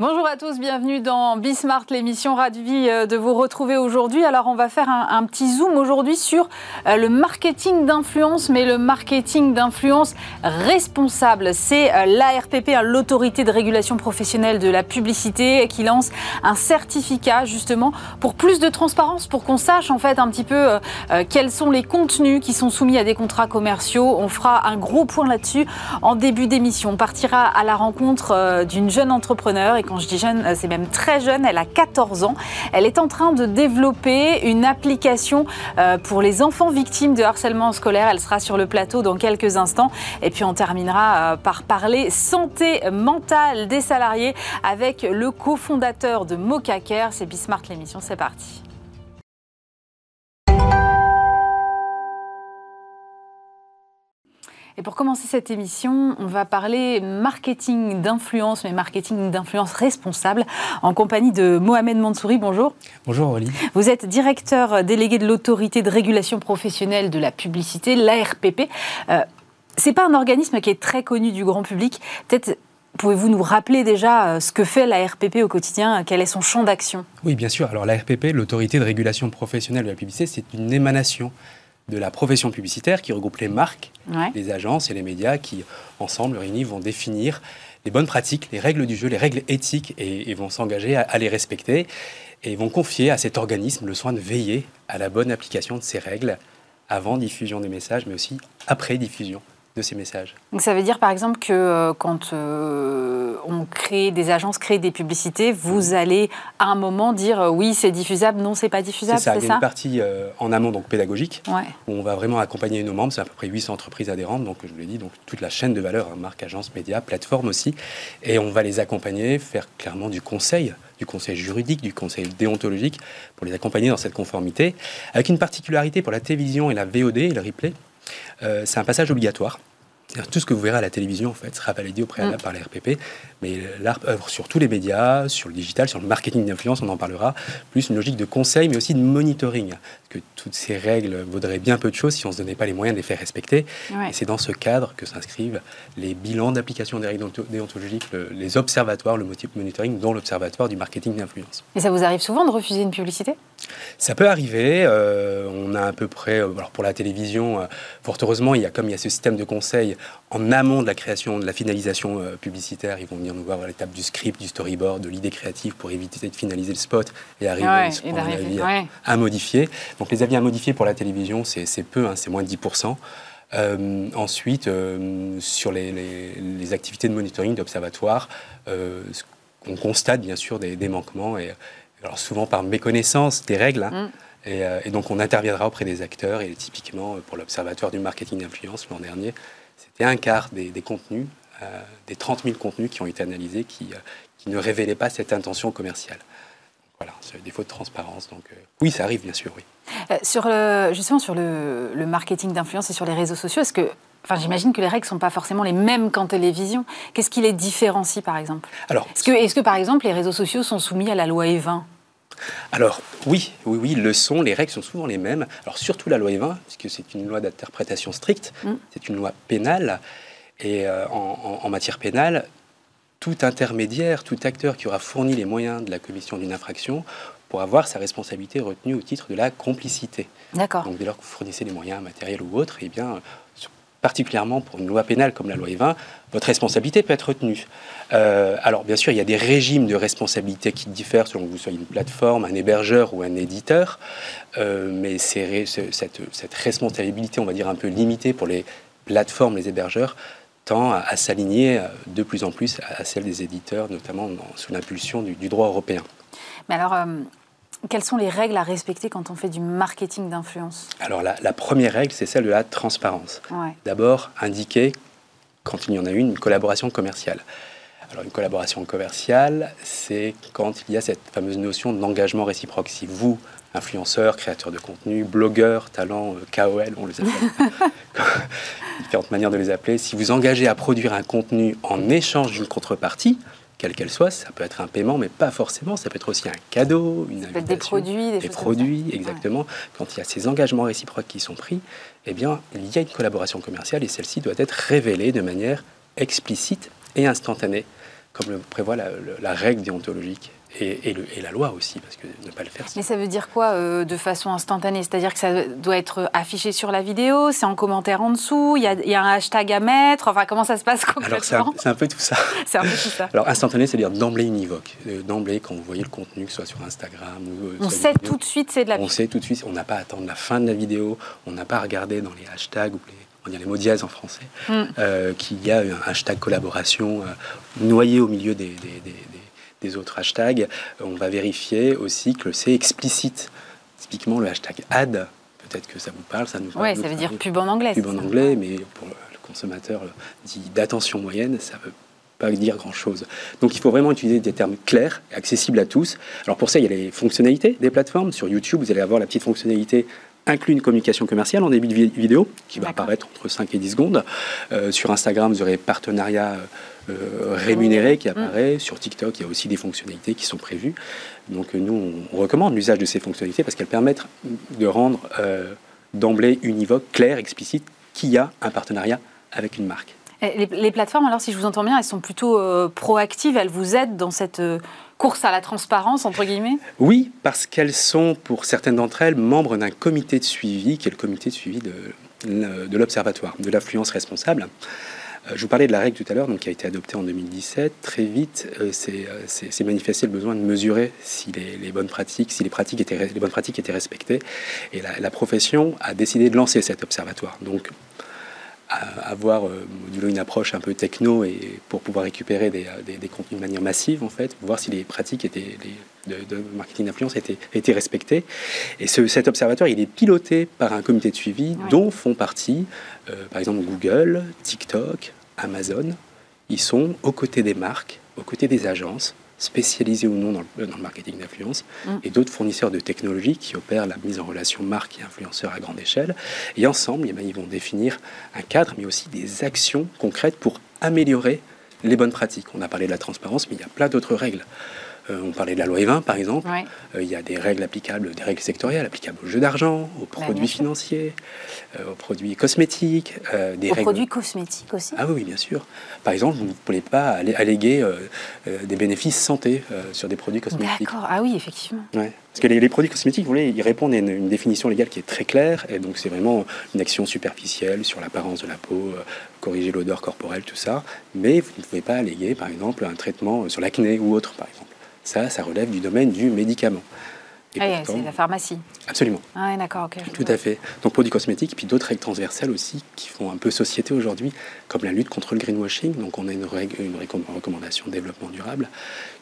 Bonjour à tous, bienvenue dans Bismart, l'émission Radvi euh, de vous retrouver aujourd'hui. Alors on va faire un, petit zoom aujourd'hui sur euh, le marketing d'influence, mais le marketing d'influence responsable. C'est euh, l'ARPP, hein, l'autorité de régulation professionnelle de la publicité, qui lance un certificat justement pour plus de transparence, pour qu'on sache en fait un petit peu quels sont les contenus qui sont soumis à des contrats commerciaux. On fera un gros point là-dessus en début d'émission. On partira à la rencontre d'une jeune entrepreneur et quand je dis jeune, c'est même très jeune, elle a 14 ans. Elle est en train de développer une application euh, pour les enfants victimes de harcèlement scolaire. Elle sera sur le plateau dans quelques instants. Et puis on terminera euh, par parler santé mentale des salariés avec le cofondateur de Mocaker. C'est Bismart l'émission, c'est parti. Et pour commencer cette émission, on va parler marketing d'influence, mais marketing d'influence responsable, en compagnie de Mohamed Mansouri. Bonjour. Bonjour, Oli. Vous êtes directeur délégué de l'autorité de régulation professionnelle de la publicité, l'ARPP. Euh, c'est pas un organisme qui est très connu du grand public. Peut-être Pouvez-vous nous rappeler déjà euh, ce que fait l'ARPP au quotidien Quel est son champ d'action? Oui, bien sûr. Alors l'ARPP, l'autorité de régulation professionnelle de la publicité, c'est une émanation de la profession publicitaire qui regroupe les marques, les agences et les médias qui, ensemble, réunis, vont définir les bonnes pratiques, les règles du jeu, les règles éthiques et, vont s'engager à, les respecter et vont confier à cet organisme le soin de veiller à la bonne application de ces règles avant diffusion des messages, mais aussi après diffusion de ces messages. Donc ça veut dire par exemple que euh, quand euh, on crée des agences, crée des publicités, vous mhm. allez à un moment dire euh, oui c'est diffusable, non c'est pas diffusable, c'est ça. Il y a une partie en amont donc pédagogique où on va vraiment accompagner nos membres, c'est à peu près 800 entreprises adhérentes, donc je vous l'ai dit, donc toute la chaîne de valeur, hein, marque, agence, média, plateforme aussi, et on va les accompagner, faire clairement du conseil du conseil juridique, du conseil déontologique, pour les accompagner dans cette conformité, avec une particularité pour la télévision et la VOD et le replay, euh, c'est un passage obligatoire. Tout ce que vous verrez à la télévision, en fait, sera validé au préalable mm. par la RPP. Mais l'ARP œuvre sur tous les médias, sur le digital, sur le marketing d'influence, on en parlera. Plus une logique de conseil, mais aussi de monitoring. Que toutes ces règles vaudraient bien peu de choses si on ne se donnait pas les moyens de les faire respecter. Et c'est dans ce cadre que s'inscrivent les bilans d'application des règles déontologiques, les observatoires, le monitoring, dont l'observatoire du marketing d'influence. Et ça vous arrive souvent de refuser une publicité? Ça peut arriver. Euh, on a à peu près, euh, alors pour la télévision, euh, fort heureusement, il y a comme il y a ce système de conseil en amont de la création, de la finalisation euh, publicitaire, ils vont venir nous voir à l'étape du script, du storyboard, de l'idée créative pour éviter de finaliser le spot et arriver à, modifier. Donc les avis à modifier pour la télévision, c'est peu, hein, c'est moins de 10%. Euh, ensuite, euh, sur les, activités de monitoring d'observatoire, on constate bien sûr des, manquements, et alors souvent par méconnaissance des règles. Hein. Mm. Et, donc on interviendra auprès des acteurs, et typiquement pour l'Observatoire du marketing d'influence l'an dernier, c'était un quart des, contenus, euh, des 30 000 contenus qui ont été analysés qui, euh, qui ne révélaient pas cette intention commerciale. Voilà, c'est un défaut de transparence. Donc euh, oui, ça arrive bien sûr, oui. sur justement sur le, marketing d'influence et sur les réseaux sociaux, est-ce que Enfin, j'imagine que les règles ne sont pas forcément les mêmes qu'en télévision. Qu'est-ce qui les différencie, par exemple? Alors, est-ce que, est que, par exemple, les réseaux sociaux sont soumis à la loi E20 alors oui, oui, oui, le sont, les règles sont souvent les mêmes. Alors surtout la loi E20, puisque c'est une loi d'interprétation stricte, mm. c'est une loi pénale. Et euh, en, matière pénale, tout intermédiaire, tout acteur qui aura fourni les moyens de la commission d'une infraction pour avoir sa responsabilité retenue au titre de la complicité. D'accord. Donc dès lors que vous fournissez les moyens matériels ou autres, eh bien, particulièrement pour une loi pénale comme la loi E20, votre responsabilité peut être retenue. Euh, alors bien sûr, il y a des régimes de responsabilité qui diffèrent selon que vous soyez une plateforme, un hébergeur ou un éditeur, euh, mais cette, responsabilité, on va dire un peu limitée pour les plateformes, les hébergeurs, tend à, s'aligner euh, de plus en plus à, celle des éditeurs, notamment sous l'impulsion du, droit européen. Mais alors, quelles sont les règles à respecter quand on fait du marketing d'influence Alors la, première règle, c'est celle de la transparence. D'abord, indiquer, quand il y en a une, une collaboration commerciale. Alors une collaboration commerciale, c'est quand il y a cette fameuse notion d'engagement réciproque. Si vous, influenceur, créateur de contenu, blogueur, talent, euh, KOL, on les appelle, différentes manières de les appeler, si vous engagez à produire un contenu en échange d'une contrepartie, quelle qu'elle soit. Ça peut être un paiement, mais pas forcément. Ça peut être aussi un cadeau, une invitation. Des produits, des, produits, exactement. Quand il y a ces engagements réciproques qui sont pris, eh bien, il y a une collaboration commerciale et celle-ci doit être révélée de manière explicite et instantanée comme le prévoit la, la règle déontologique et, la loi aussi, parce que ne pas le faire. Mais ça veut dire quoi euh, de façon instantanée? C'est-à-dire que ça doit être affiché sur la vidéo, c'est en commentaire en dessous, il y, a, un hashtag à mettre, enfin comment ça se passe concrètement? Alors c'est un, peu tout ça. c'est un peu tout ça. Alors instantané, c'est-à-dire d'emblée univoque. Euh, d'emblée, quand vous voyez le contenu, que ce soit sur Instagram ou. Euh, on sait tout de suite c'est de la On sait tout de suite, on n'a pas à attendre la fin de la vidéo, on n'a pas à regarder dans les hashtags ou les on dit les mots dièses en français, mm. qu'il y a un hashtag collaboration noyé au milieu des, des autres hashtags, euh, on va vérifier aussi que c'est explicite. Typiquement, le hashtag ad, peut-être que ça vous parle, ça nous parle. Oui, ça veut dire pub en anglais. Pub en anglais, mais pour le consommateur dit d'attention moyenne, ça veut pas dire grand-chose. Donc il faut vraiment utiliser des termes clairs, accessibles à tous. Alors pour ça, il y a les fonctionnalités des plateformes. Sur YouTube, vous allez avoir la petite fonctionnalité inclut une communication commerciale en début de vidéo qui va apparaître entre 5 et 10 secondes. Euh, sur Instagram, vous aurez partenariat euh, rémunéré qui apparaît. Sur TikTok, il y a aussi des fonctionnalités qui sont prévues. Donc nous, on, recommande l'usage de ces fonctionnalités parce qu'elles permettent de rendre euh, d'emblée univoque, clair, explicite, qu'il y a un partenariat avec une marque. Les, plateformes, alors si je vous entends bien, elles sont plutôt euh, proactives, elles vous aident dans cette course à la transparence, entre guillemets? Oui, parce qu'elles sont, pour certaines d'entre elles, membres d'un comité de suivi, qui est le comité de suivi de, l'Observatoire de l'affluence responsable. Euh, je vous parlais de la règle tout à l'heure, qui a été adoptée en 2017. Très vite, euh, euh, c'est manifesté le besoin de mesurer si les, bonnes pratiques, si les étaient, bonnes pratiques étaient respectées. Et la, la profession a décidé de lancer cet observatoire. Donc, avoir euh, une approche un peu techno et pour pouvoir récupérer des, des, contenus de manière massive en fait, voir si les pratiques étaient, de, marketing d'influence étaient, étaient, respectées. Et ce, cet observatoire, il est piloté par un comité de suivi dont font partie, euh, par exemple, Google, TikTok, Amazon. Ils sont aux côtés des marques, aux côtés des agences, spécialisés ou non dans le, marketing d'influence, mm. et d'autres fournisseurs de technologies qui opèrent la mise en relation marque et influenceurs à grande échelle. Et ensemble, eh ben, ils vont définir un cadre, mais aussi des actions concrètes pour améliorer les bonnes pratiques. On a parlé de la transparence, mais il y a plein d'autres règles. Euh, on parlait de la loi E20, par exemple. Euh, il y a des règles applicables, des règles sectorielles applicables aux jeux d'argent, aux bah, produits financiers, euh, aux produits cosmétiques. des aux produits cosmétiques aussi Ah oui, bien sûr. Par exemple, vous ne pouvez pas alléguer des bénéfices santé sur des produits cosmétiques. D'accord, ah oui, effectivement. Parce que les, produits cosmétiques, vous voulez, ils répondent à une, définition légale qui est très claire, et donc c'est vraiment une action superficielle sur l'apparence de la peau, corriger l'odeur corporelle, tout ça. Mais vous ne pouvez pas alléguer, par exemple, un traitement sur l'acné ou autre, par exemple. Ça, ça relève du domaine du médicament. Ah c'est la pharmacie. Absolument. Ah, d'accord, ok. Tout à fait. Donc produits cosmétiques, puis d'autres règles transversales aussi qui font un peu société aujourd'hui, comme la lutte contre le greenwashing. Donc on a une, règle, une recommandation de développement durable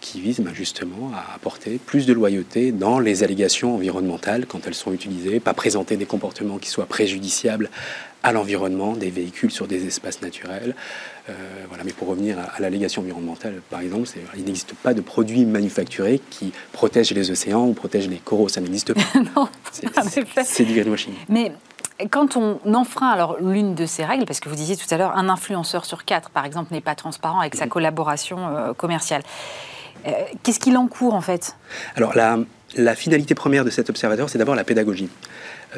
qui vise ben, justement à apporter plus de loyauté dans les allégations environnementales quand elles sont utilisées, pas présenter des comportements qui soient préjudiciables à l'environnement, des véhicules sur des espaces naturels. Euh, voilà, mais pour revenir à, l'allégation environnementale, par exemple, il n'existe pas de produits manufacturés qui protègent les océans ou protègent les coraux. Ça n'existe pas. non, c'est du greenwashing. Mais quand on enfreint alors l'une de ces règles, parce que vous disiez tout à l'heure, un influenceur sur quatre, par exemple, n'est pas transparent avec sa mhm. collaboration euh, commerciale. Euh, qu'est-ce qu'il encourt en fait? Alors la, la finalité première de cet observatoire, c'est d'abord la pédagogie.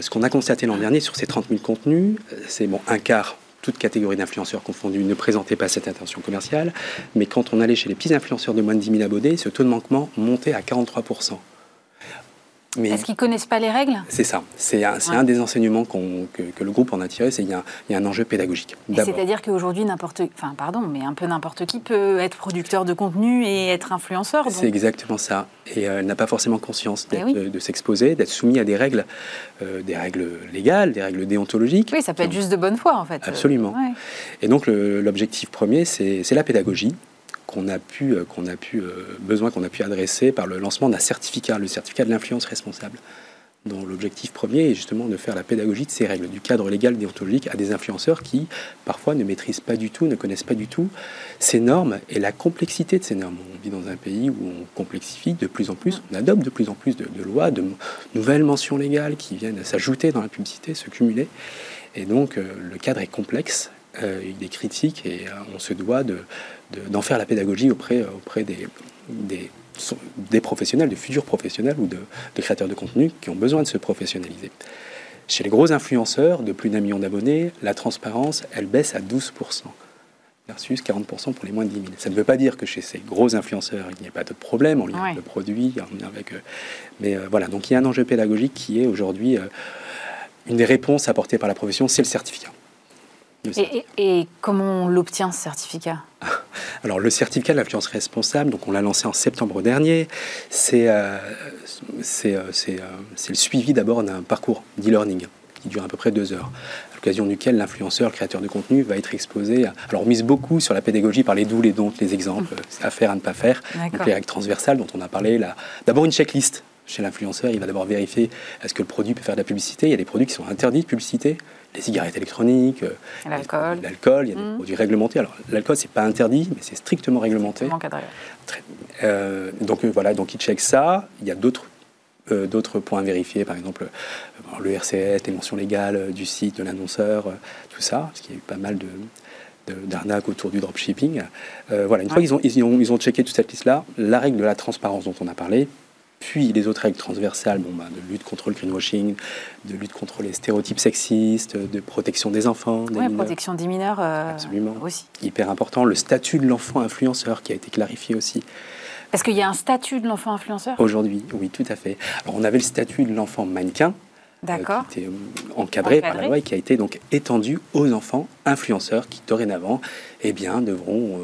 Ce qu'on a constaté l'an dernier sur ces 30 000 contenus, c'est bon, un quart toute catégorie d'influenceurs confondus ne présentaient pas cette intention commerciale. Mais quand on allait chez les petits influenceurs de moins de 10 000 abonnés, ce taux de manquement montait à 43 est-ce qu'ils connaissent pas les règles C'est ça. C'est un, des enseignements que, le groupe en a tiré, c'est qu'il y, a un enjeu pédagogique. C'est-à-dire qu'aujourd'hui, n'importe, enfin pardon, mais un peu n'importe qui peut être producteur de contenu et être influenceur. C'est exactement ça. Et euh, elle n'a pas forcément conscience eh de, s'exposer, d'être soumis à des règles, euh, des règles légales, des règles déontologiques. Oui, ça peut être juste de bonne foi en fait. Absolument. Et donc l'objectif premier, c'est la pédagogie qu'on a pu, euh, qu'on a pu euh, besoin qu'on a pu adresser par le lancement d'un certificat, le certificat de l'influence responsable dont l'objectif premier est justement de faire la pédagogie de ces règles, du cadre légal déontologique à des influenceurs qui parfois ne maîtrisent pas du tout, ne connaissent pas du tout ces normes et la complexité de ces normes. On vit dans un pays où on complexifie de plus en plus, on adopte de plus en plus de, lois, de nouvelles mentions légales qui viennent s'ajouter dans la publicité, se cumuler. Et donc euh, le cadre est complexe, il est critique et on se doit de, d'en faire la pédagogie auprès, auprès des, des, professionnels, des futurs professionnels ou de, créateurs de contenu qui ont besoin de se professionnaliser. Chez les gros influenceurs de plus d'un million d'abonnés, la transparence, elle baisse à 12%. versus 40% pour les moins de 10 000. Ça ne veut pas dire que chez ces gros influenceurs, il n'y a pas de problème en lien avec le produit, en lien avec... mais voilà, donc il y a un enjeu pédagogique qui est aujourd'hui une des réponses apportées par la profession, c'est le certificat. Et, comment on l'obtient ce certificat? Alors le certificat de l'influence responsable, donc on l'a lancé en septembre dernier, c'est euh, euh, euh, le suivi d'abord d'un parcours d'e-learning qui dure à peu près deux heures, à l'occasion duquel l'influenceur, le créateur de contenu va être exposé. À... Alors on mise beaucoup sur la pédagogie par les doux, les dons, les exemples, à faire, à ne pas faire, donc les règles transversales dont on a parlé. D'abord une checklist chez l'influenceur, il va d'abord vérifier est-ce que le produit peut faire de la publicité. Il y a des produits qui sont interdits de publicité, les cigarettes électroniques, euh, l'alcool, l'alcool, il y a des mmh. produits réglementés. Alors l'alcool c'est pas interdit, mais c'est strictement réglementé. Euh, donc euh, voilà, donc il check ça. Il y a d'autres d'autres points à vérifier, par exemple le RCS, les mentions légales du site, de l'annonceur, tout ça, parce qu'il y a eu pas mal de, d'arnaques autour du dropshipping. voilà, une fois qu'ils ont, ils ont, ils ont checké toute cette liste-là, la règle de la transparence dont on a parlé, puis les autres règles transversales, bon, bah, de lutte contre le greenwashing, de lutte contre les stéréotypes sexistes, de protection des enfants. Des protection des mineurs euh, Absolument. aussi. Hyper important. Le statut de l'enfant influenceur qui a été clarifié aussi. Est-ce qu'il y a un statut de l'enfant influenceur? Aujourd'hui, oui, tout à fait. Alors on avait le statut de l'enfant mannequin. Euh, qui était euh, encadré, par la loi et qui a été donc étendu aux enfants influenceurs qui dorénavant eh bien, devront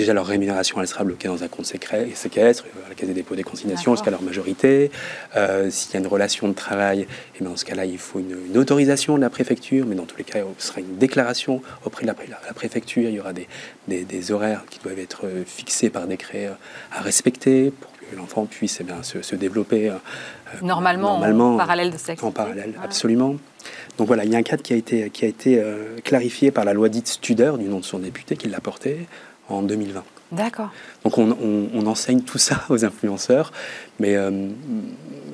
Déjà, leur rémunération, elle sera bloquée dans un compte secret, séquestre, à la caisse des dépôts des consignations jusqu'à leur majorité. Euh, s'il y a une relation de travail, et eh bien, dans ce cas-là, il faut une, autorisation de la préfecture, mais dans tous les cas, ce sera une déclaration auprès de la, préfecture. Il y aura des, des, horaires qui doivent être fixés par décret euh, à respecter pour que l'enfant puisse eh bien, se, développer euh, normalement, en parallèle de cette En parallèle, absolument. Donc voilà, il y a un cadre qui a été, qui a été clarifié par la loi dite Studer, du nom de son député, qui l'a porté, en 2020. D'accord. Donc on, enseigne tout ça aux influenceurs, mais euh,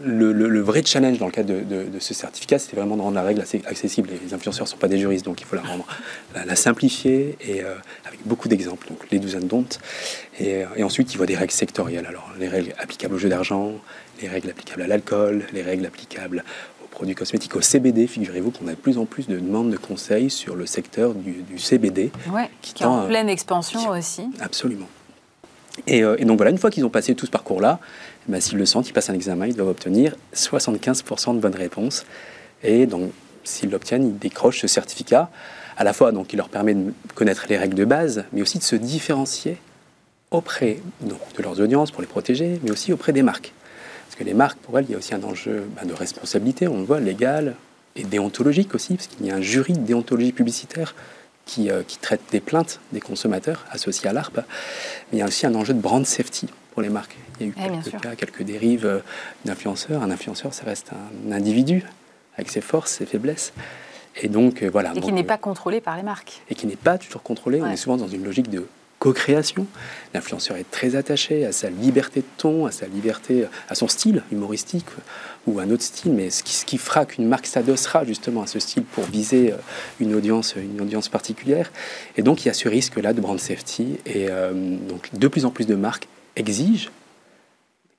le, vrai challenge dans le cadre de, ce certificat, c'était vraiment de rendre la règle assez accessible. Les influenceurs ne sont pas des juristes, donc il faut la rendre, la, simplifier et euh, avec beaucoup d'exemples, donc les douzaines d'ontes. Et, et, ensuite, il voit des règles sectorielles. Alors les règles applicables au jeu d'argent, les règles applicables à l'alcool, les règles applicables produits cosmétiques au CBD. Figurez-vous qu'on a de plus en plus de demandes de conseils sur le secteur du, CBD. qui, est en pleine expansion aussi. Absolument. Euh, et, donc voilà, une fois qu'ils ont passé tout ce parcours-là, eh ben, s'ils le sentent, ils passent un examen, ils doivent obtenir 75% de bonnes réponses. Et donc, s'ils l'obtiennent, ils décrochent ce certificat. À la fois, donc, il leur permet de connaître les règles de base, mais aussi de se différencier auprès de leurs audiences pour les protéger, mais aussi auprès des marques. Que les marques, pour elles, il y a aussi un enjeu bah, de responsabilité, on le voit, légal et déontologique aussi, parce qu'il y a un jury de déontologie publicitaire qui, euh, qui traite des plaintes des consommateurs associés à l'ARP. Mais il y a aussi un enjeu de brand safety pour les marques. Il y a eu quelques cas, quelques dérives euh, d'influenceurs. Un influenceur, ça reste un individu avec ses forces, ses faiblesses. Et donc, euh, voilà. Et qui n'est pas contrôlé par les marques. Et qui n'est pas toujours contrôlé. On est souvent dans une logique de co-création. L'influenceur est très attaché à sa liberté de ton, à sa liberté, à son style humoristique ou un autre style, mais ce qui, ce qui fera qu'une marque s'adossera justement à ce style pour viser euh, une audience, une audience particulière. Et donc il y a ce risque-là de brand safety. Et euh, donc de plus en plus de marques exigent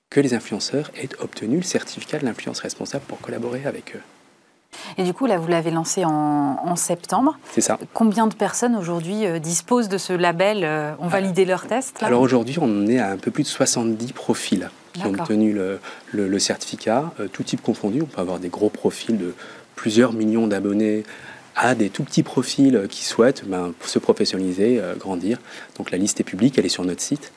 que les influenceurs aient obtenu le certificat de l'influence responsable pour collaborer avec eux. Et du coup, là, vous l'avez lancé en, septembre. C'est ça. Combien de personnes aujourd'hui euh, disposent de ce label, euh, ont validé leur test Alors aujourd'hui, on est à un peu plus de 70 profils qui ont obtenu le, certificat, euh, tout type confondu. On peut avoir des gros profils de plusieurs millions d'abonnés à des tout petits profils qui souhaitent ben, se professionnaliser, grandir. Donc la liste est publique, elle est sur notre site.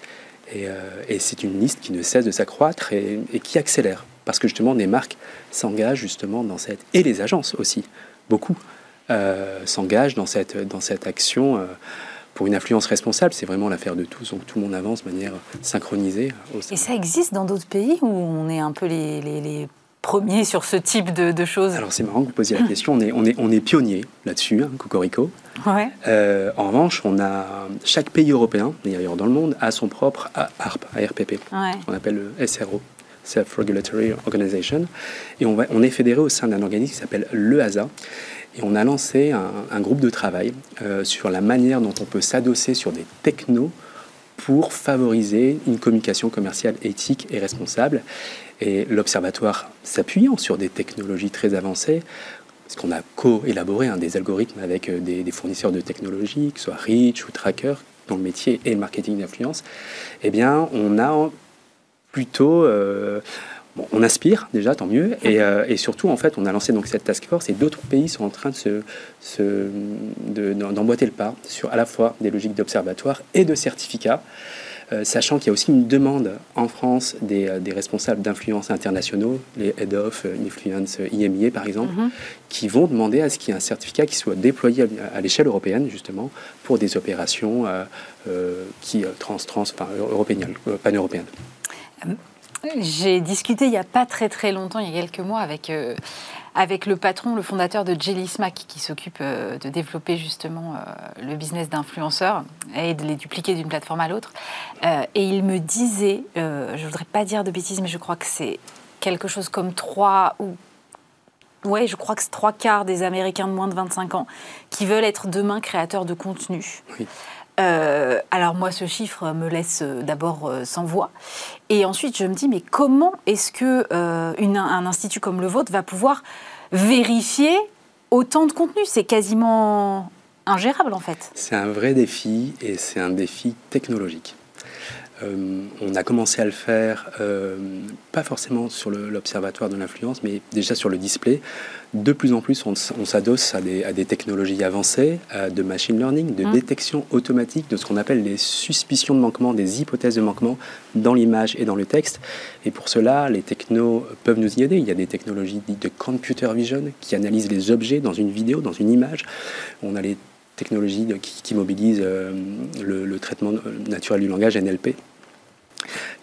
Et, c'est une liste qui ne cesse de s'accroître et, qui accélère parce que justement des marques s'engagent justement dans cette et les agences aussi beaucoup euh, s'engagent dans cette dans cette action euh, pour une influence responsable, c'est vraiment l'affaire de tous. Donc tout le monde avance de manière synchronisée. et ça existe dans d'autres pays où on est un peu les, les, premiers sur ce type de, choses? Alors c'est marrant que vous posiez la question. On est, on est, on est pionnier là-dessus, hein, Cocorico. Ouais. Euh, en revanche, on a chaque pays européen, d'ailleurs dans le monde, a son propre ARP, ARPP, ouais. qu'on appelle le SRO. Self-Regulatory Organization. Et on, va, on est fédéré au sein d'un organisme qui s'appelle l'EASA. Et on a lancé un, groupe de travail euh, sur la manière dont on peut s'adosser sur des technos pour favoriser une communication commerciale éthique et responsable. Et l'Observatoire, s'appuyant sur des technologies très avancées, ce qu'on a co-élaboré, hein, des algorithmes avec euh, des, fournisseurs de technologies, que ce soit Reach ou Tracker, dont le métier est le marketing d'influence, eh bien, on a plutôt... Euh, on inspire déjà, tant mieux, euh, et, surtout, en fait, on a lancé donc cette task force et d'autres pays sont en train de se, d'emboîter le pas sur à la fois des logiques d'observatoire et de certificats. Euh, sachant qu'il y a aussi une demande en France des, euh, responsables d'influence internationaux, les Head of Influence IMIA par exemple, mhm. qui vont demander à ce qu'il y ait un certificat qui soit déployé à, l'échelle européenne, justement, pour des opérations euh, qui trans, trans, enfin, européennes, pan-européennes. J'ai discuté il n'y a pas très très longtemps, il y a quelques mois, avec avec le patron, le fondateur de Jelly Smack, qui s'occupe euh, de développer justement euh, le business d'influenceurs et de les dupliquer d'une plateforme à l'autre. Euh, et il me disait, je ne voudrais pas dire de bêtises, mais je crois que c'est quelque chose comme trois ou ouais, je crois que c'est trois quarts des Américains de moins de 25 ans qui veulent être demain créateurs de contenu. Oui. Euh, alors moi, ce chiffre me laisse euh, d'abord euh, sans voix. Et ensuite, je me dis, mais comment est-ce que un institut comme le vôtre va pouvoir vérifier autant de contenu? C'est quasiment ingérable en fait. C'est un vrai défi et c'est un défi technologique. Euh, on a commencé à le faire, euh, pas forcément sur l'observatoire de l'influence, mais déjà sur le display. De plus en plus, on, s'adosse à des, technologies avancées, de machine learning, de mmh. détection automatique de ce qu'on appelle les suspicions de manquement, des hypothèses de manquement dans l'image et dans le texte. Et pour cela, les technos peuvent nous y aider. Il y a des technologies dites de computer vision qui analysent les objets dans une vidéo, dans une image. On a les technologies qui, mobilisent euh, le, traitement naturel du langage, NLP,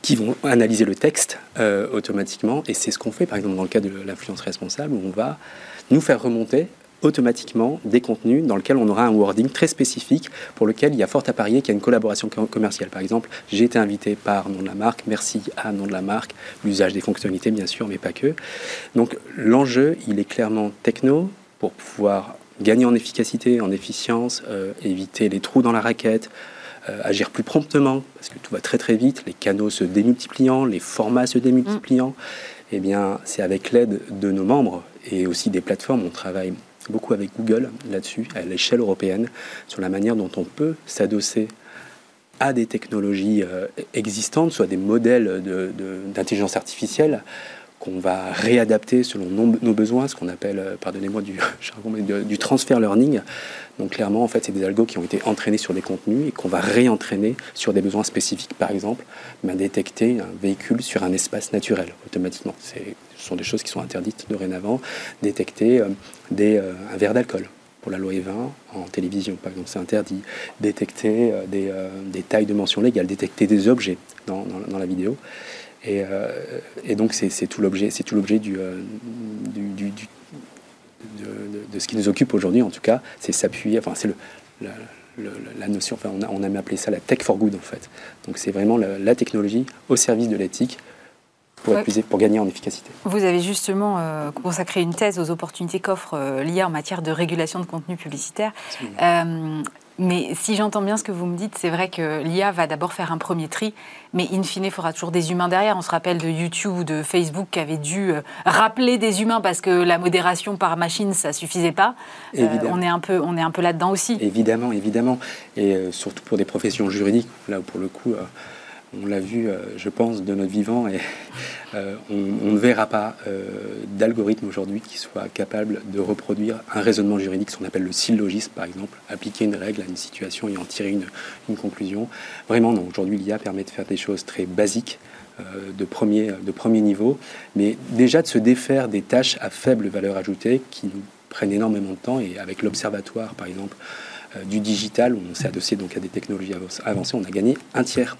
qui vont analyser le texte euh, automatiquement. Et c'est ce qu'on fait, par exemple, dans le cas de l'influence responsable, où on va nous faire remonter automatiquement des contenus dans lesquels on aura un wording très spécifique pour lequel il y a fort à parier qu'il y a une collaboration commerciale. Par exemple, j'ai été invité par nom de la marque, merci à nom de la marque, l'usage des fonctionnalités bien sûr, mais pas que. Donc l'enjeu, il est clairement techno pour pouvoir gagner en efficacité, en efficience, euh, éviter les trous dans la raquette, agir plus promptement, parce que tout va très très vite, les canaux se démultipliant, les formats se démultipliant. Mm. Eh bien, c'est avec l'aide de nos membres et aussi des plateformes, on travaille beaucoup avec Google là-dessus, à l'échelle européenne, sur la manière dont on peut s'adosser à des technologies euh, existantes, soit des modèles d'intelligence artificielle, qu'on va réadapter selon nos, besoins, ce qu'on appelle, euh, pardonnez-moi du du transfer learning. Donc clairement, en fait, c'est des algos qui ont été entraînés sur des contenus et qu'on va réentraîner sur des besoins spécifiques. Par exemple, ben, détecter un véhicule sur un espace naturel automatiquement. Ce sont des choses qui sont interdites dorénavant. Détecter euh, euh, un verre d'alcool pour la loi E20 en télévision, par exemple, c'est interdit. Détecter des, tailles de mention légale, détecter des objets dans la vidéo. Euh, et, donc c'est tout l'objet, c'est tout l'objet du, euh, du, de, ce qui nous occupe aujourd'hui, en tout cas, c'est s'appuyer. Enfin, c'est le, la, notion. Enfin, on a, on a appelé ça la tech for good en fait. Donc c'est vraiment la, technologie au service de l'éthique. Pour, pour, gagner en efficacité. Vous avez justement euh, consacré une thèse aux opportunités qu'offre l'IA en matière de régulation de contenu publicitaire. Mais si j'entends bien ce que vous me dites, c'est vrai que l'IA va d'abord faire un premier tri, mais in fine, il faudra toujours des humains derrière. On se rappelle de YouTube ou de Facebook qui avait dû euh, rappeler des humains parce que la modération par machine, ça suffisait pas. Euh, on est un peu, on est un peu là-dedans aussi. Évidemment, évidemment, et euh, surtout pour des professions juridiques, là où pour le coup on l'a vu, euh, je pense, de notre vivant, et euh, on, ne verra pas euh, d'algorithme aujourd'hui qui soit capable de reproduire un raisonnement juridique, ce qu'on appelle le syllogisme, par exemple, appliquer une règle à une situation et en tirer une, conclusion. Vraiment, non. Aujourd'hui, l'IA permet de faire des choses très basiques, de, premier, de premier niveau, mais déjà de se défaire des tâches à faible valeur ajoutée qui nous prennent énormément de temps, et avec l'observatoire, par exemple, du digital, où on s'est adossé donc à des technologies avancées, on a gagné un tiers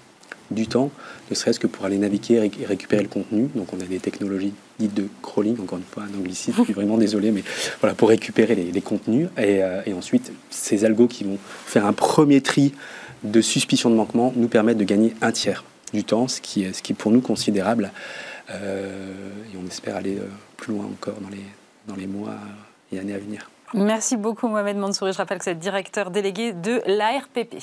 du temps, ne serait-ce que pour aller naviguer et récupérer le contenu. Donc on a des technologies dites de crawling, encore une fois un anglicisme, je suis vraiment désolé, mais voilà, pour récupérer les, contenus. Euh, et, ensuite, ces algos qui vont faire un premier tri de suspicion de manquement nous permettent de gagner un tiers du temps, ce qui est, ce qui est pour nous considérable. Euh, et on espère aller euh, plus loin encore dans les, dans les mois et années à venir. Merci beaucoup Mohamed Mansouri. Je rappelle que vous êtes directeur délégué de l'ARPP.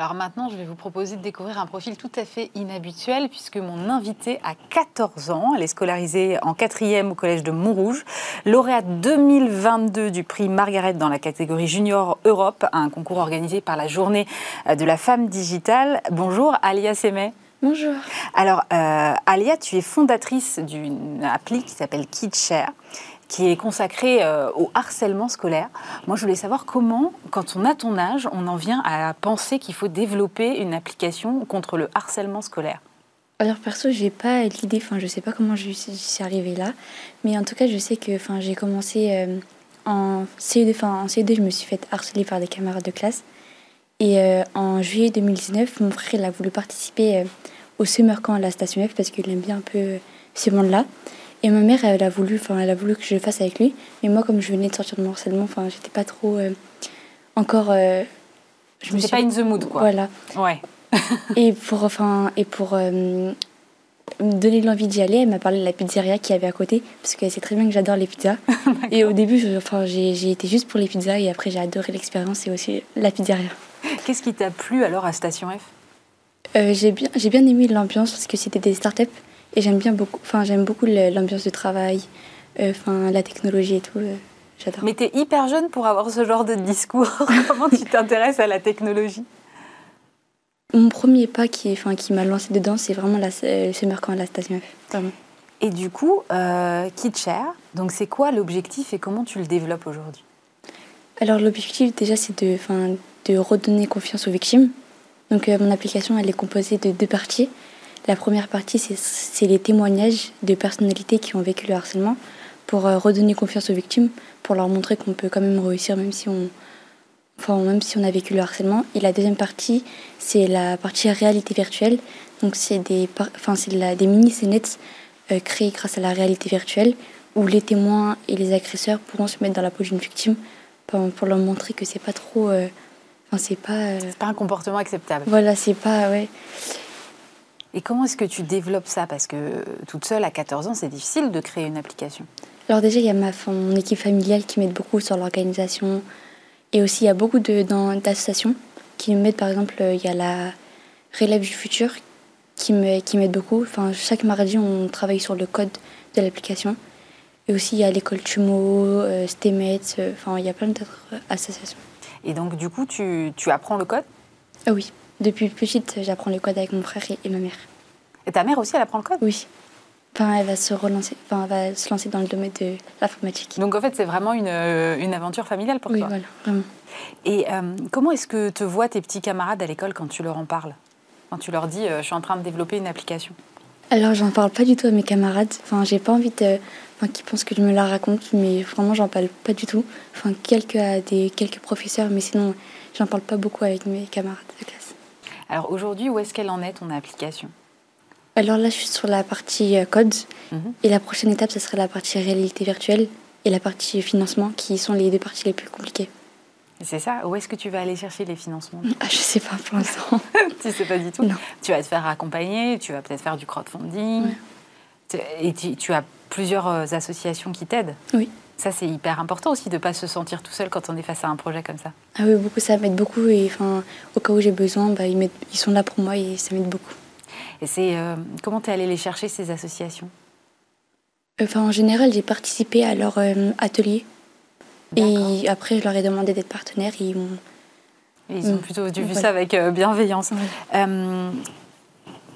Alors maintenant, je vais vous proposer de découvrir un profil tout à fait inhabituel puisque mon invitée a 14 ans. Elle est scolarisée en quatrième au collège de Montrouge, lauréate 2022 du prix Margaret dans la catégorie Junior Europe, un concours organisé par la Journée de la femme digitale. Bonjour Alia Semet. Bonjour. Alors, euh, Alia, tu es fondatrice d'une appli qui s'appelle KidShare qui est consacré euh, au harcèlement scolaire. Moi, je voulais savoir comment, quand on a ton âge, on en vient à penser qu'il faut développer une application contre le harcèlement scolaire. Alors perso, j'ai pas l'idée, enfin je sais pas comment je suis arrivée là, mais en tout cas, je sais que enfin j'ai commencé euh, en CE2, enfin en CE2, je me suis fait harceler par des camarades de classe. Et euh, en juillet 2019, mon frère a voulu participer au summer camp à la station F parce qu'il aime bien un peu ce monde-là. Et ma mère, elle a voulu, enfin, elle a voulu que je le fasse avec lui. Mais moi, comme je venais de sortir de mon harcèlement, enfin, j'étais pas trop euh, encore. Euh, je me suis pas in the mood, quoi. Voilà. Ouais. et pour, enfin, et pour euh, me donner l'envie d'y aller, elle m'a parlé de la pizzeria qui avait à côté, parce qu'elle sait très bien que j'adore les pizzas. et au début, enfin, j'ai été juste pour les pizzas, et après, j'ai adoré l'expérience et aussi la pizzeria. Qu'est-ce qui t'a plu alors à Station F? J'ai bien, bien aimé l'ambiance, parce que c'était des startups. Et j'aime bien beaucoup, enfin j'aime beaucoup l'ambiance de travail, euh, enfin la technologie et tout. Euh, j'adore. Mais tu es hyper jeune pour avoir ce genre de discours. Comment tu t'intéresses à la technologie? Mon premier pas qui, enfin, qui m'a lancé dedans, c'est vraiment la, euh, ce à la station F. Et du coup, euh, donc c'est quoi l'objectif et comment tu le développes aujourd'hui? Alors l'objectif déjà c'est de, de redonner confiance aux victimes. Donc mon application elle est composée de deux parties. La première partie, c'est les témoignages de personnalités qui ont vécu le harcèlement pour euh, redonner confiance aux victimes, pour leur montrer qu'on peut quand même réussir même si on, enfin, même si on a vécu le harcèlement. Et la deuxième partie, c'est la partie réalité virtuelle. Donc c'est des, enfin, des mini-scénettes euh, créées grâce à la réalité virtuelle où les témoins et les agresseurs pourront se mettre dans la peau d'une victime pour, leur montrer que c'est pas trop... Euh, enfin, c'est pas... c'est pas un comportement acceptable. Voilà, c'est pas... Ouais. Et comment est-ce que tu développes ça? Parce que toute seule, à 14 ans, c'est difficile de créer une application. Alors déjà, il y a ma, mon équipe familiale qui m'aide beaucoup sur l'organisation. Et aussi, il y a beaucoup d'associations qui m'aident. Par exemple, il y a la Relève du futur qui m'aide beaucoup. Enfin, chaque mardi, on travaille sur le code de l'application. Et aussi, il y a l'école Tumo, euh, Stemet, euh, enfin, il y a plein d'autres associations. Et donc, du coup, tu, tu apprends le code? Ah oui. Depuis petite, j'apprends le code avec mon frère et, ma mère. Et ta mère aussi, elle apprend le code? Oui. Enfin, elle va se relancer, enfin, elle va se lancer dans le domaine de l'informatique. Donc en fait, c'est vraiment une, euh, une, aventure familiale pour toi? Oui, voilà, vraiment. Et euh, comment est-ce que te voient tes petits camarades à l'école quand tu leur en parles? Quand tu leur dis, euh, je suis en train de développer une application Alors, j'en parle pas du tout à mes camarades. Enfin, j'ai pas envie de, enfin, qu'ils pensent que je me la raconte, mais vraiment, j'en parle pas du tout. Enfin, quelques à des quelques professeurs, mais sinon, j'en parle pas beaucoup avec mes camarades de classe. Alors aujourd'hui, où est-ce qu'elle en est, ton application? Alors là, je suis sur la partie euh, code. Mhm. Et la prochaine étape, ce serait la partie réalité virtuelle et la partie financement, qui sont les deux parties les plus compliquées. C'est ça? Où est-ce que tu vas aller chercher les financements? Ah, Je ne sais pas pour l'instant. tu ne sais pas du tout? Non. Tu vas te faire accompagner, tu vas peut-être faire du crowdfunding. Et tu, as plusieurs euh, associations qui t'aident? Oui. Ça, c'est hyper important aussi de ne pas se sentir tout seul quand on est face à un projet comme ça. Ah oui, beaucoup, ça m'aide beaucoup. Et enfin, au cas où j'ai besoin, bah, ils, ils, sont là pour moi et ça m'aide beaucoup. Et c'est euh, comment tu es allé les chercher, ces associations? Enfin, En général, j'ai participé à leur euh, atelier. Et après, je leur ai demandé d'être partenaire et ils m'ont. Ils ont mm. plutôt vu ça avec euh, bienveillance.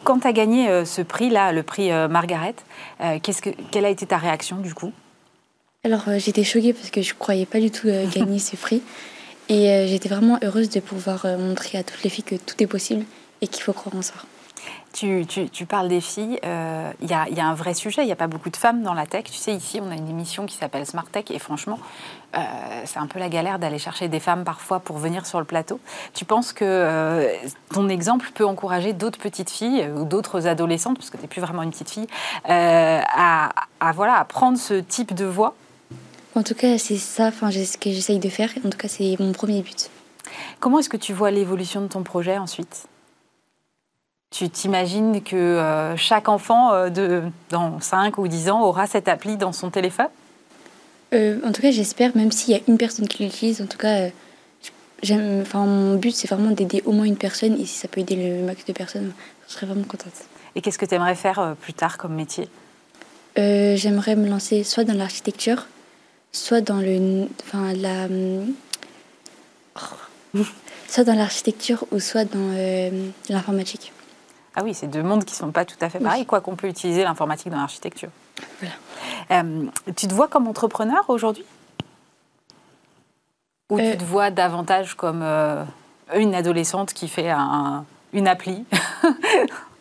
quand tu as gagné ce prix-là, le prix Margaret, que, quelle a été ta réaction du coup? Alors euh, j'étais choquée parce que je ne croyais pas du tout euh, gagner ce prix. Et euh, j'étais vraiment heureuse de pouvoir montrer à toutes les filles que tout est possible et qu'il faut croire en soi. Tu, tu, parles des filles, il y, a, y, a, un vrai sujet, il n'y a pas beaucoup de femmes dans la tech. Tu sais, ici, on a une émission qui s'appelle Smart Tech et franchement, c'est un peu la galère d'aller chercher des femmes parfois pour venir sur le plateau. Tu penses que ton exemple peut encourager d'autres petites filles ou d'autres adolescentes, parce que tu n'es plus vraiment une petite fille, à, à, voilà, à prendre ce type de voix? En tout cas, c'est ça enfin, ce que j'essaye de faire. En tout cas, c'est mon premier but. Comment est-ce que tu vois l'évolution de ton projet ensuite? Tu t'imagines que euh, chaque enfant euh, de, dans 5 ou 10 ans aura cette appli dans son téléphone? Euh, En tout cas, j'espère, même s'il y a une personne qui l'utilise, en tout cas, enfin, mon but, c'est vraiment d'aider au moins une personne. Et si ça peut aider le max de personnes, je serais vraiment contente. Et qu'est-ce que tu aimerais faire plus tard comme métier? J'aimerais me lancer soit dans l'architecture, soit dans le, enfin, la, oh, soit dans l'architecture ou soit dans euh, l'informatique. Ah oui, c'est deux mondes qui ne sont pas tout à fait pareils, quoi qu'on peut utiliser l'informatique dans l'architecture. Voilà. tu te vois comme entrepreneur aujourd'hui? Ou tu te vois davantage comme une adolescente qui fait un, une appli?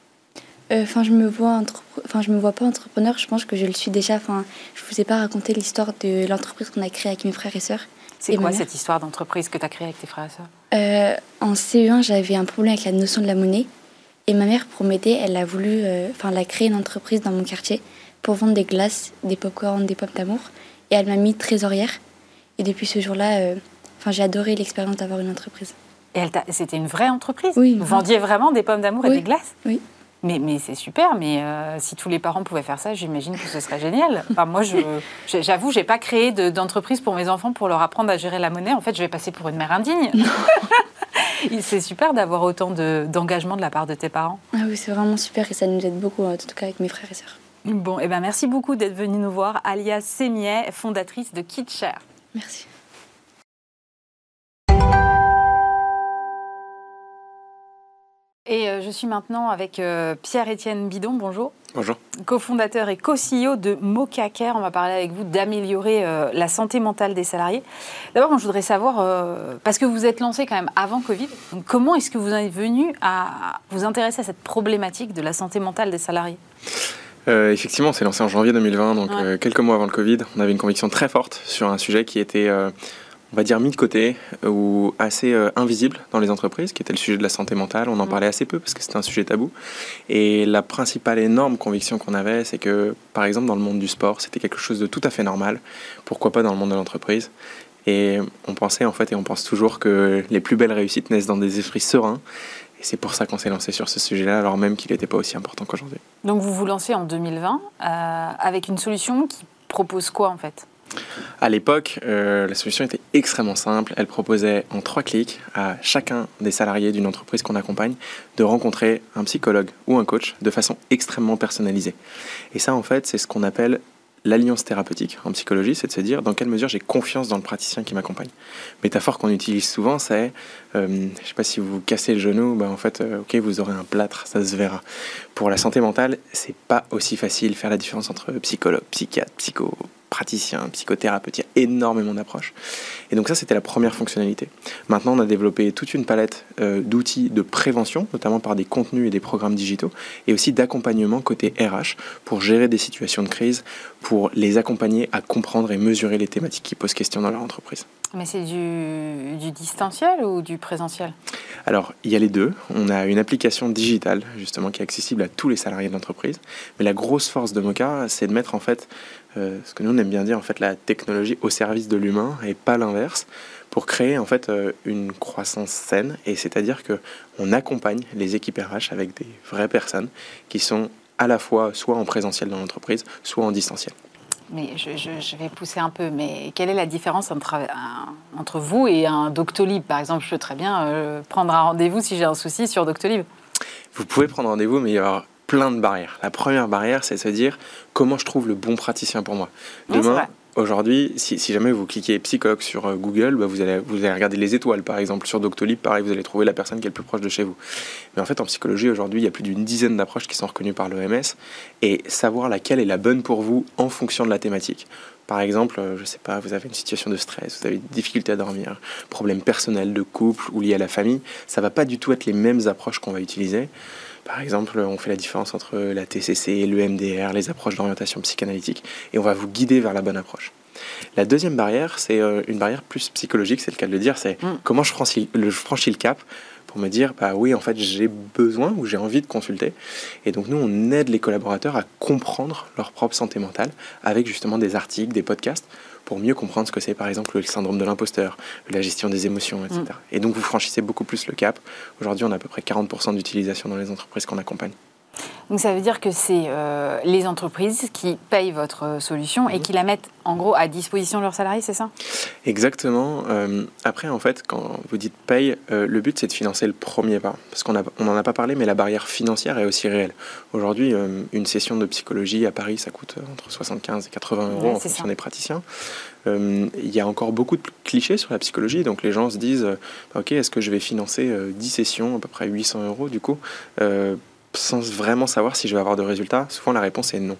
euh, Enfin, je me vois enfin, je me vois pas entrepreneur. Je pense que je le suis déjà. Enfin, je vous ai pas raconté l'histoire de l'entreprise qu'on a créée avec mes frères et sœurs. C'est quoi cette histoire d'entreprise que tu as créée avec tes frères et sœurs? Euh, En CE1, j'avais un problème avec la notion de la monnaie. Et ma mère, pour m'aider, elle a voulu, euh, enfin, elle a créé une entreprise dans mon quartier pour vendre des glaces, des pop-corn, des pommes d'amour. Et elle m'a mis trésorière. Et depuis ce jour-là, enfin, j'ai adoré l'expérience d'avoir une entreprise. Et c'était une vraie entreprise? Oui. Vous vendiez vraiment des pommes d'amour et des glaces? Oui. Mais, mais c'est super, mais euh, si tous les parents pouvaient faire ça, j'imagine que ce serait génial. Enfin, moi, j'avoue, je, n'ai pas créé d'entreprise pour mes enfants pour leur apprendre à gérer la monnaie. En fait, je vais passer pour une mère indigne. c'est super d'avoir autant d'engagement de, la part de tes parents. Ah oui, c'est vraiment super et ça nous aide beaucoup, en tout cas avec mes frères et sœurs. Bon, et eh ben merci beaucoup d'être venue nous voir, Alias Sémiet, fondatrice de KitShare. Merci. Et euh, je suis maintenant avec euh, Pierre-Étienne Bidon, bonjour. Bonjour. Co-fondateur et co-CEO de Mocha On va parler avec vous d'améliorer euh, la santé mentale des salariés. D'abord, je voudrais savoir, parce que vous êtes lancé quand même avant Covid, comment est-ce que vous êtes venu à vous intéresser à cette problématique de la santé mentale des salariés? Effectivement, on s'est lancé en janvier 2020, donc quelques mois avant le Covid. On avait une conviction très forte sur un sujet qui était on va dire, mis de côté ou assez euh, invisible dans les entreprises, qui était le sujet de la santé mentale. On en mm. parlait assez peu parce que c'était un sujet tabou. Et la principale énorme conviction qu'on avait, c'est que, par exemple, dans le monde du sport, c'était quelque chose de tout à fait normal. Pourquoi pas dans le monde de l'entreprise? Et on pensait, en fait, et on pense toujours que les plus belles réussites naissent dans des esprits sereins. Et c'est pour ça qu'on s'est lancé sur ce sujet-là, alors même qu'il n'était pas aussi important qu'aujourd'hui. Donc vous vous lancez en 2020 euh, avec une solution qui propose quoi en fait? À l'époque, euh, la solution était extrêmement simple. Elle proposait en trois clics à chacun des salariés d'une entreprise qu'on accompagne de rencontrer un psychologue ou un coach de façon extrêmement personnalisée. Et ça, en fait, c'est ce qu'on appelle l'alliance thérapeutique en psychologie, c'est de se dire dans quelle mesure j'ai confiance dans le praticien qui m'accompagne. Métaphore qu'on utilise souvent, c'est, euh, je ne sais pas si vous cassez le genou, bah en fait, euh, ok, vous aurez un plâtre, ça se verra. Pour la santé mentale, c'est pas aussi facile faire la différence entre psychologue, psychiatre, psycho, praticien, psychothérapeute, il y a énormément d'approches. Et donc ça, c'était la première fonctionnalité. Maintenant, on a développé toute une palette euh, d'outils de prévention, notamment par des contenus et des programmes digitaux, et aussi d'accompagnement côté RH pour gérer des situations de crise, pour les accompagner à comprendre et mesurer les thématiques qui posent question dans leur entreprise. Mais c'est du, distanciel ou du présentiel? Alors, il y a les deux. On a une application digitale, justement, qui est accessible à tous les salariés de l'entreprise. Mais la grosse force de Mocha, c'est de mettre, en fait, euh, ce que nous, on aime bien dire, en fait, la technologie au service de l'humain et pas l'inverse, pour créer, en fait, euh, une croissance saine. Et c'est-à-dire que on accompagne les équipes RH avec des vraies personnes qui sont à la fois soit en présentiel dans l'entreprise, soit en distanciel mais je, vais pousser un peu, mais quelle est la différence entre, entre vous et un Doctolib Par exemple, je peux très bien euh, prendre un rendez-vous si j'ai un souci sur Doctolib. Vous pouvez prendre rendez-vous, mais il y aura plein de barrières. La première barrière, c'est de se dire comment je trouve le bon praticien pour moi. Demain, Aujourd'hui, si, jamais vous cliquez psychologue sur euh, Google, bah, vous, allez, regarder les étoiles, par exemple. Sur Doctolib, pareil, vous allez trouver la personne qui est le plus proche de chez vous. Mais en fait, en psychologie, aujourd'hui, il y a plus d'une dizaine d'approches qui sont reconnues par l'OMS. Et savoir laquelle est la bonne pour vous en fonction de la thématique. Par exemple, euh, je ne sais pas, vous avez une situation de stress, vous avez des difficultés à dormir, problème personnel de couple ou lié à la famille, ça va pas du tout être les mêmes approches qu'on va utiliser. Par exemple, on fait la différence entre la TCC, le MDR, les approches d'orientation psychanalytique, et on va vous guider vers la bonne approche. La deuxième barrière, c'est euh, une barrière plus psychologique, c'est le cas de le dire, c'est mm. comment je franchis, le, franchis le cap pour me dire, bah oui, en fait, j'ai besoin ou j'ai envie de consulter. Et donc, nous, on aide les collaborateurs à comprendre leur propre santé mentale avec justement des articles, des podcasts pour mieux comprendre ce que c'est par exemple le syndrome de l'imposteur, la gestion des émotions, etc. Mm. Et donc vous franchissez beaucoup plus le cap. Aujourd'hui, on a à peu près 40% d'utilisation dans les entreprises qu'on accompagne. Donc ça veut dire que c'est euh, les entreprises qui payent votre solution et mhm. qui la mettent en gros à disposition de leurs salariés, c'est ça? Exactement. Euh, après, en fait, quand vous dites paye, euh, le but c'est de financer le premier pas. Parce qu'on n'en a pas parlé, mais la barrière financière est aussi réelle. Aujourd'hui, une session de psychologie à Paris, ça coûte entre 75 et 80 euros en fonction des praticiens. Il y a encore beaucoup de clichés sur la psychologie, donc les gens se disent, ok, est-ce que je vais financer 10 sessions, à peu près 800 euros du coup sans vraiment savoir si je vais avoir de résultats Souvent, la réponse est non.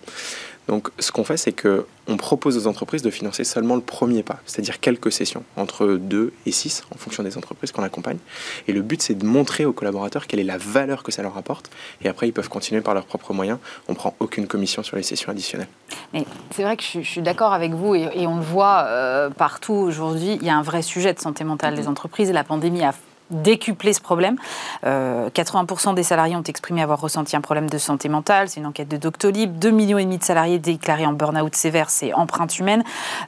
Donc, ce qu'on fait, c'est que on propose aux entreprises de financer seulement le premier pas, c'est-à-dire quelques sessions, entre 2 et 6, en fonction des entreprises qu'on accompagne. Et le but, c'est de montrer aux collaborateurs quelle est la valeur que ça leur apporte. Et après, ils peuvent continuer par leurs propres moyens. On prend aucune commission sur les sessions additionnelles. Mais c'est vrai que je, suis d'accord avec vous, et, on le voit euh, partout aujourd'hui. Il y a un vrai sujet de santé mentale des entreprises. La pandémie a décupler ce problème. 80% euh, des salariés ont exprimé avoir ressenti un problème de santé mentale. C'est une enquête de Doctolib. 2,5 millions et demi de salariés déclarés en burn-out sévère, c'est empreinte humaine.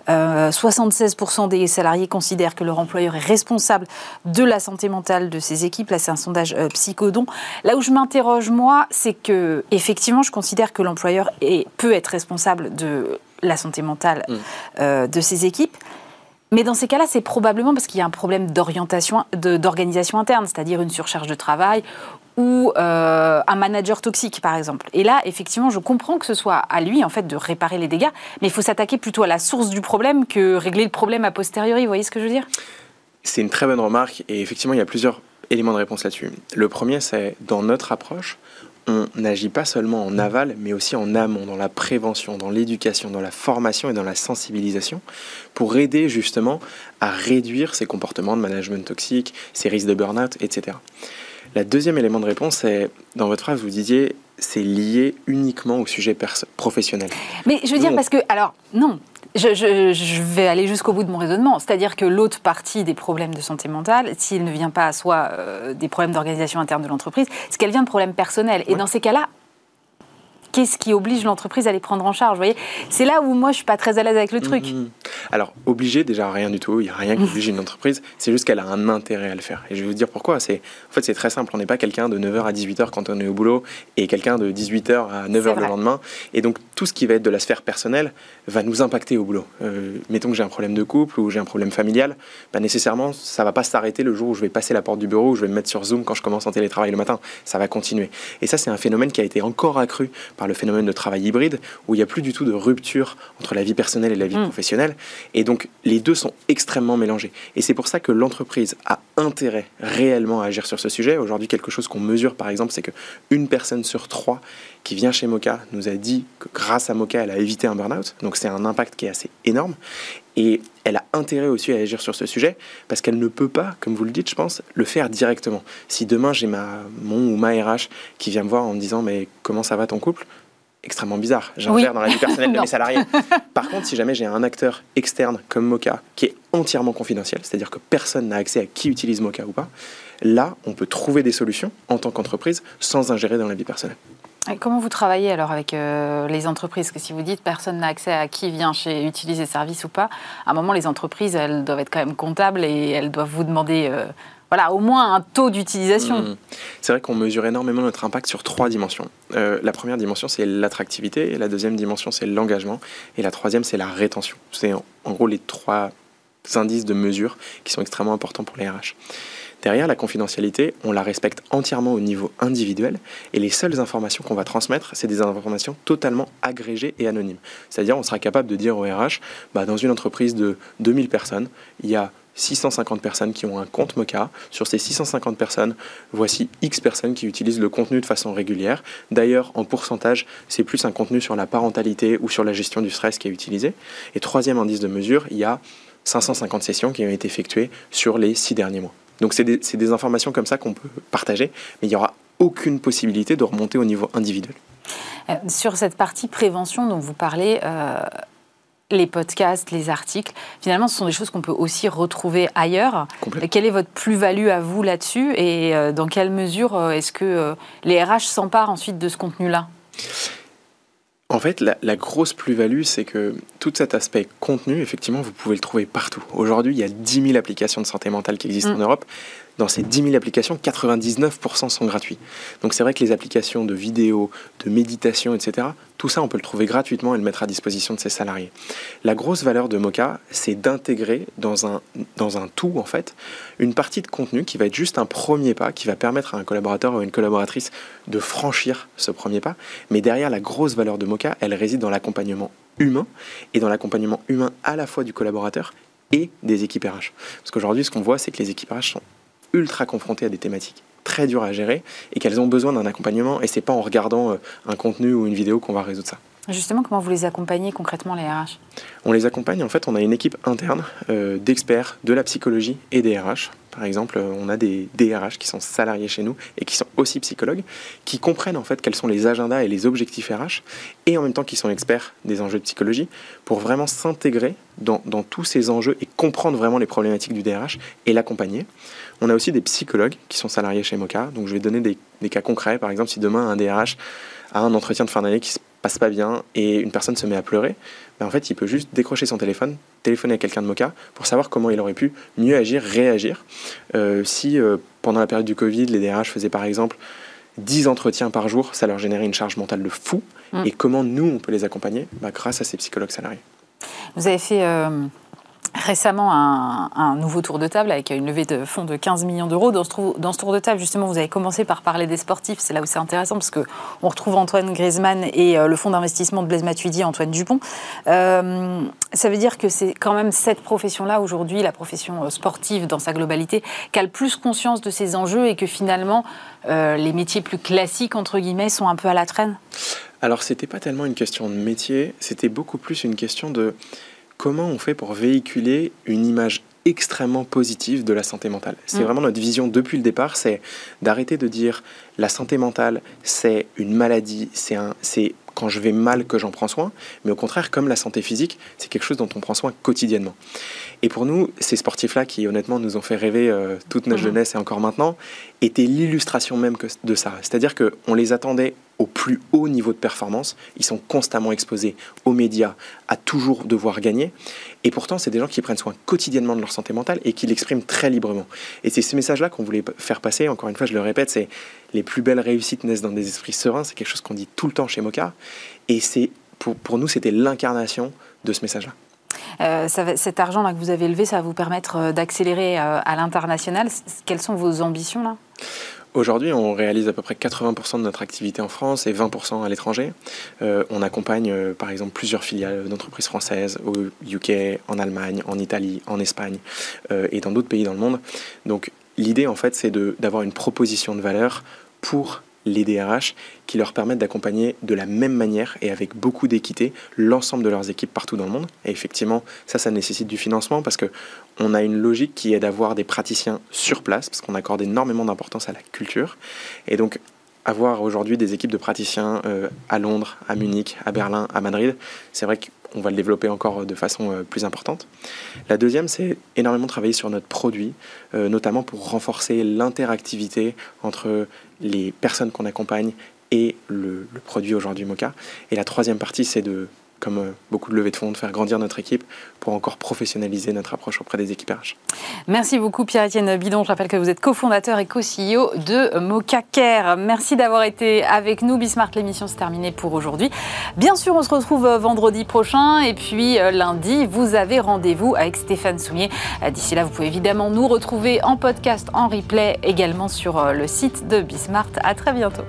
76% euh, des salariés considèrent que leur employeur est responsable de la santé mentale de ses équipes. Là, c'est un sondage euh, psychodon. Là où je m'interroge, moi, c'est que, effectivement, je considère que l'employeur peut être responsable de la santé mentale mmh. de ses équipes. Mais dans ces cas-là, c'est probablement parce qu'il y a un problème d'orientation, d'organisation interne, c'est-à-dire une surcharge de travail ou euh, un manager toxique, par exemple. Et là, effectivement, je comprends que ce soit à lui, en fait, de réparer les dégâts, mais il faut s'attaquer plutôt à la source du problème que régler le problème a posteriori. Vous voyez ce que je veux dire? C'est une très bonne remarque, et effectivement, il y a plusieurs éléments de réponse là-dessus. Le premier, c'est dans notre approche, on n'agit pas seulement en aval, mais aussi en amont, dans la prévention, dans l'éducation, dans la formation et dans la sensibilisation, pour aider justement à réduire ces comportements de management toxique, ces risques de burn-out, etc. La deuxième élément de réponse, c'est, dans votre phrase, vous disiez, c'est lié uniquement au sujet professionnel. Mais je veux dire, parce que, alors, non, je, vais aller jusqu'au bout de mon raisonnement. C'est-à-dire que l'autre partie des problèmes de santé mentale, s'il ne vient pas à soi euh, des problèmes d'organisation interne de l'entreprise, c'est qu'elle vient de problèmes personnels. Et dans ces cas-là, qu'est-ce qui oblige l'entreprise à les prendre en charge voyez? C'est là où moi je suis pas très à l'aise avec le truc. Mm-hmm. Alors, obligé, déjà rien du tout. Il n'y a rien qui oblige une entreprise. C'est juste qu'elle a un intérêt à le faire. Et je vais vous dire pourquoi. C'est, en fait, c'est très simple. On n'est pas quelqu'un de 9h à 18h quand on est au boulot et quelqu'un de 18h à 9h le lendemain. Et donc, tout ce qui va être de la sphère personnelle va nous impacter au boulot. Euh, mettons que j'ai un problème de couple ou j'ai un problème familial. Bah, nécessairement, ça va pas s'arrêter le jour où je vais passer la porte du bureau ou je vais me mettre sur Zoom quand je commence en télétravail le matin. Ça va continuer. Et ça, c'est un phénomène qui a été encore accru par le phénomène de travail hybride où il n'y a plus du tout de rupture entre la vie personnelle et la vie mm. professionnelle. Et donc, les deux sont extrêmement mélangés. Et c'est pour ça que l'entreprise a intérêt réellement à agir sur ce sujet. Aujourd'hui, quelque chose qu'on mesure, par exemple, c'est qu'une personne sur trois qui vient chez Mocha nous a dit que grâce à Mocha, elle a évité un burn-out. Donc, c'est un impact qui est assez énorme. Et elle a intérêt aussi à agir sur ce sujet parce qu'elle ne peut pas, comme vous le dites, je pense, le faire directement. Si demain j'ai ma, mon ou ma RH qui vient me voir en me disant mais comment ça va ton couple? Extrêmement bizarre. J'ingère dans la vie personnelle de mes salariés. Par contre, si jamais j'ai un acteur externe comme Mocha qui est entièrement confidentiel, c'est-à-dire que personne n'a accès à qui utilise Mocha ou pas, là, on peut trouver des solutions en tant qu'entreprise sans ingérer dans la vie personnelle. Et comment vous travaillez alors avec euh, les entreprises? Que si vous dites personne n'a accès à qui vient chez utiliser service ou pas, à un moment les entreprises elles doivent être quand même comptables et elles doivent vous demander euh, voilà, au moins un taux d'utilisation. Mmh. C'est vrai qu'on mesure énormément notre impact sur trois dimensions. Euh, la première dimension, c'est l'attractivité, la deuxième dimension, c'est l'engagement, et la troisième, c'est la rétention. C'est en, gros les trois indices de mesure qui sont extrêmement importants pour les RH. Derrière, la confidentialité, on la respecte entièrement au niveau individuel et les seules informations qu'on va transmettre, c'est des informations totalement agrégées et anonymes. C'est-à-dire, on sera capable de dire au RH, bah, dans une entreprise de 2000 personnes, il y a 650 personnes qui ont un compte Mocha. Sur ces 650 personnes, voici X personnes qui utilisent le contenu de façon régulière. D'ailleurs, en pourcentage, c'est plus un contenu sur la parentalité ou sur la gestion du stress qui est utilisé. Et troisième indice de mesure, il y a 550 sessions qui ont été effectuées sur les six derniers mois. Donc c'est des, informations comme ça qu'on peut partager, mais il n'y aura aucune possibilité de remonter au niveau individuel. Euh, sur cette partie prévention dont vous parlez, euh, les podcasts, les articles, finalement, ce sont des choses qu'on peut aussi retrouver ailleurs. Quelle est votre plus-value à vous là-dessus et euh, dans quelle mesure euh, est-ce que euh, les RH s'emparent ensuite de ce contenu-là? En fait, la, grosse plus-value, c'est que tout cet aspect contenu, effectivement, vous pouvez le trouver partout. Aujourd'hui, il y a 10 000 applications de santé mentale qui existent mm. en Europe. Dans ces 10 000 applications, 99% sont gratuits. Donc c'est vrai que les applications de vidéo, de méditation, etc., tout ça, on peut le trouver gratuitement et le mettre à disposition de ses salariés. La grosse valeur de Mocha, c'est d'intégrer dans un, dans un tout, en fait, une partie de contenu qui va être juste un premier pas, qui va permettre à un collaborateur ou une collaboratrice de franchir ce premier pas. Mais derrière, la grosse valeur de Mocha, elle réside dans l'accompagnement humain et dans l'accompagnement humain à la fois du collaborateur et des équipes RH. Parce qu'aujourd'hui, ce qu'on voit, c'est que les équipes RH sont ultra confrontées à des thématiques très dures à gérer et qu'elles ont besoin d'un accompagnement et c'est pas en regardant euh, un contenu ou une vidéo qu'on va résoudre ça. Justement, comment vous les accompagnez concrètement, les RH On les accompagne, en fait, on a une équipe interne euh, d'experts de la psychologie et des RH. Par exemple, euh, on a des DRH qui sont salariés chez nous et qui sont aussi psychologues, qui comprennent en fait quels sont les agendas et les objectifs RH, et en même temps qui sont experts des enjeux de psychologie, pour vraiment s'intégrer dans, tous ces enjeux et comprendre vraiment les problématiques du DRH et l'accompagner. On a aussi des psychologues qui sont salariés chez Mocha. Donc je vais donner des, des cas concrets. Par exemple, si demain un DRH a un entretien de fin d'année qui se passe pas bien et une personne se met à pleurer, ben en fait, il peut juste décrocher son téléphone, téléphoner à quelqu'un de Mocha pour savoir comment il aurait pu mieux agir, réagir. Euh, si euh, pendant la période du Covid, les DRH faisaient par exemple 10 entretiens par jour, ça leur générait une charge mentale de fou. Mm. Et comment nous, on peut les accompagner? Ben, Grâce à ces psychologues salariés. Vous avez fait euh, récemment un, nouveau tour de table avec une levée de fonds de 15 millions d'euros. Dans, ce tour de table, justement, vous avez commencé par parler des sportifs. C'est là où c'est intéressant parce qu'on retrouve Antoine Griezmann et euh, le fonds d'investissement de Blaise Matuidi, Antoine Dupont. Euh, ça veut dire que c'est quand même cette profession-là, aujourd'hui, la profession euh, sportive dans sa globalité, qui a le plus conscience de ces enjeux et que finalement, les métiers plus classiques, entre guillemets, sont un peu à la traîne? Alors, c'était pas tellement une question de métier, c'était beaucoup plus une question de comment on fait pour véhiculer une image extrêmement positive de la santé mentale. C'est mm. vraiment notre vision depuis le départ, c'est d'arrêter de dire la santé mentale, c'est une maladie, c'est un, c'est quand je vais mal que j'en prends soin, mais au contraire, comme la santé physique, c'est quelque chose dont on prend soin quotidiennement. Et pour nous, ces sportifs-là, qui honnêtement nous ont fait rêver euh, toute notre mm. jeunesse et encore maintenant, étaient l'illustration même de ça. C'est-à-dire qu'on les attendait au plus haut niveau de performance. Ils sont constamment exposés aux médias, à toujours devoir gagner. Et pourtant, c'est des gens qui prennent soin quotidiennement de leur santé mentale et qui l'expriment très librement. Et c'est ce message-là qu'on voulait faire passer. Encore une fois, je le répète, c'est les plus belles réussites naissent dans des esprits sereins. C'est quelque chose qu'on dit tout le temps chez Moka. Et c'est pour, nous, c'était l'incarnation de ce message-là. Euh, cet argent-là que vous avez levé, ça va vous permettre euh, d'accélérer euh, à l'international. Quelles sont vos ambitions là? Aujourd'hui, on réalise à peu près 80% de notre activité en France et 20% à l'étranger. Euh, on accompagne euh, par exemple plusieurs filiales d'entreprises françaises au UK, en Allemagne, en Italie, en Espagne euh, et dans d'autres pays dans le monde. Donc l'idée en fait c'est d'avoir une proposition de valeur pour les DRH qui leur permettent d'accompagner de la même manière et avec beaucoup d'équité l'ensemble de leurs équipes partout dans le monde. Et effectivement, ça, ça nécessite du financement parce que on a une logique qui est d'avoir des praticiens sur place parce qu'on accorde énormément d'importance à la culture. Et donc, avoir aujourd'hui des équipes de praticiens euh, à Londres, à Munich, à Berlin, à Madrid, c'est vrai qu'on va le développer encore de façon euh, plus importante. La deuxième, c'est énormément travailler sur notre produit, euh, notamment pour renforcer l'interactivité entre les personnes qu'on accompagne et le, le produit aujourd'hui Mocha. Et la troisième partie, c'est de comme euh, beaucoup de levées de fonds, de faire grandir notre équipe pour encore professionnaliser notre approche auprès des équipes RH. Merci beaucoup Pierre-Étienne Bidon. Je rappelle que vous êtes cofondateur et co-CEO de Mocha Care. Merci d'avoir été avec nous. Bismart, l'émission c'est terminée pour aujourd'hui. Bien sûr, on se retrouve euh, vendredi prochain et puis euh, lundi, vous avez rendez-vous avec Stéphane Soumier. D'ici là, vous pouvez évidemment nous retrouver en podcast, en replay, également sur le site de Bismart. À très bientôt.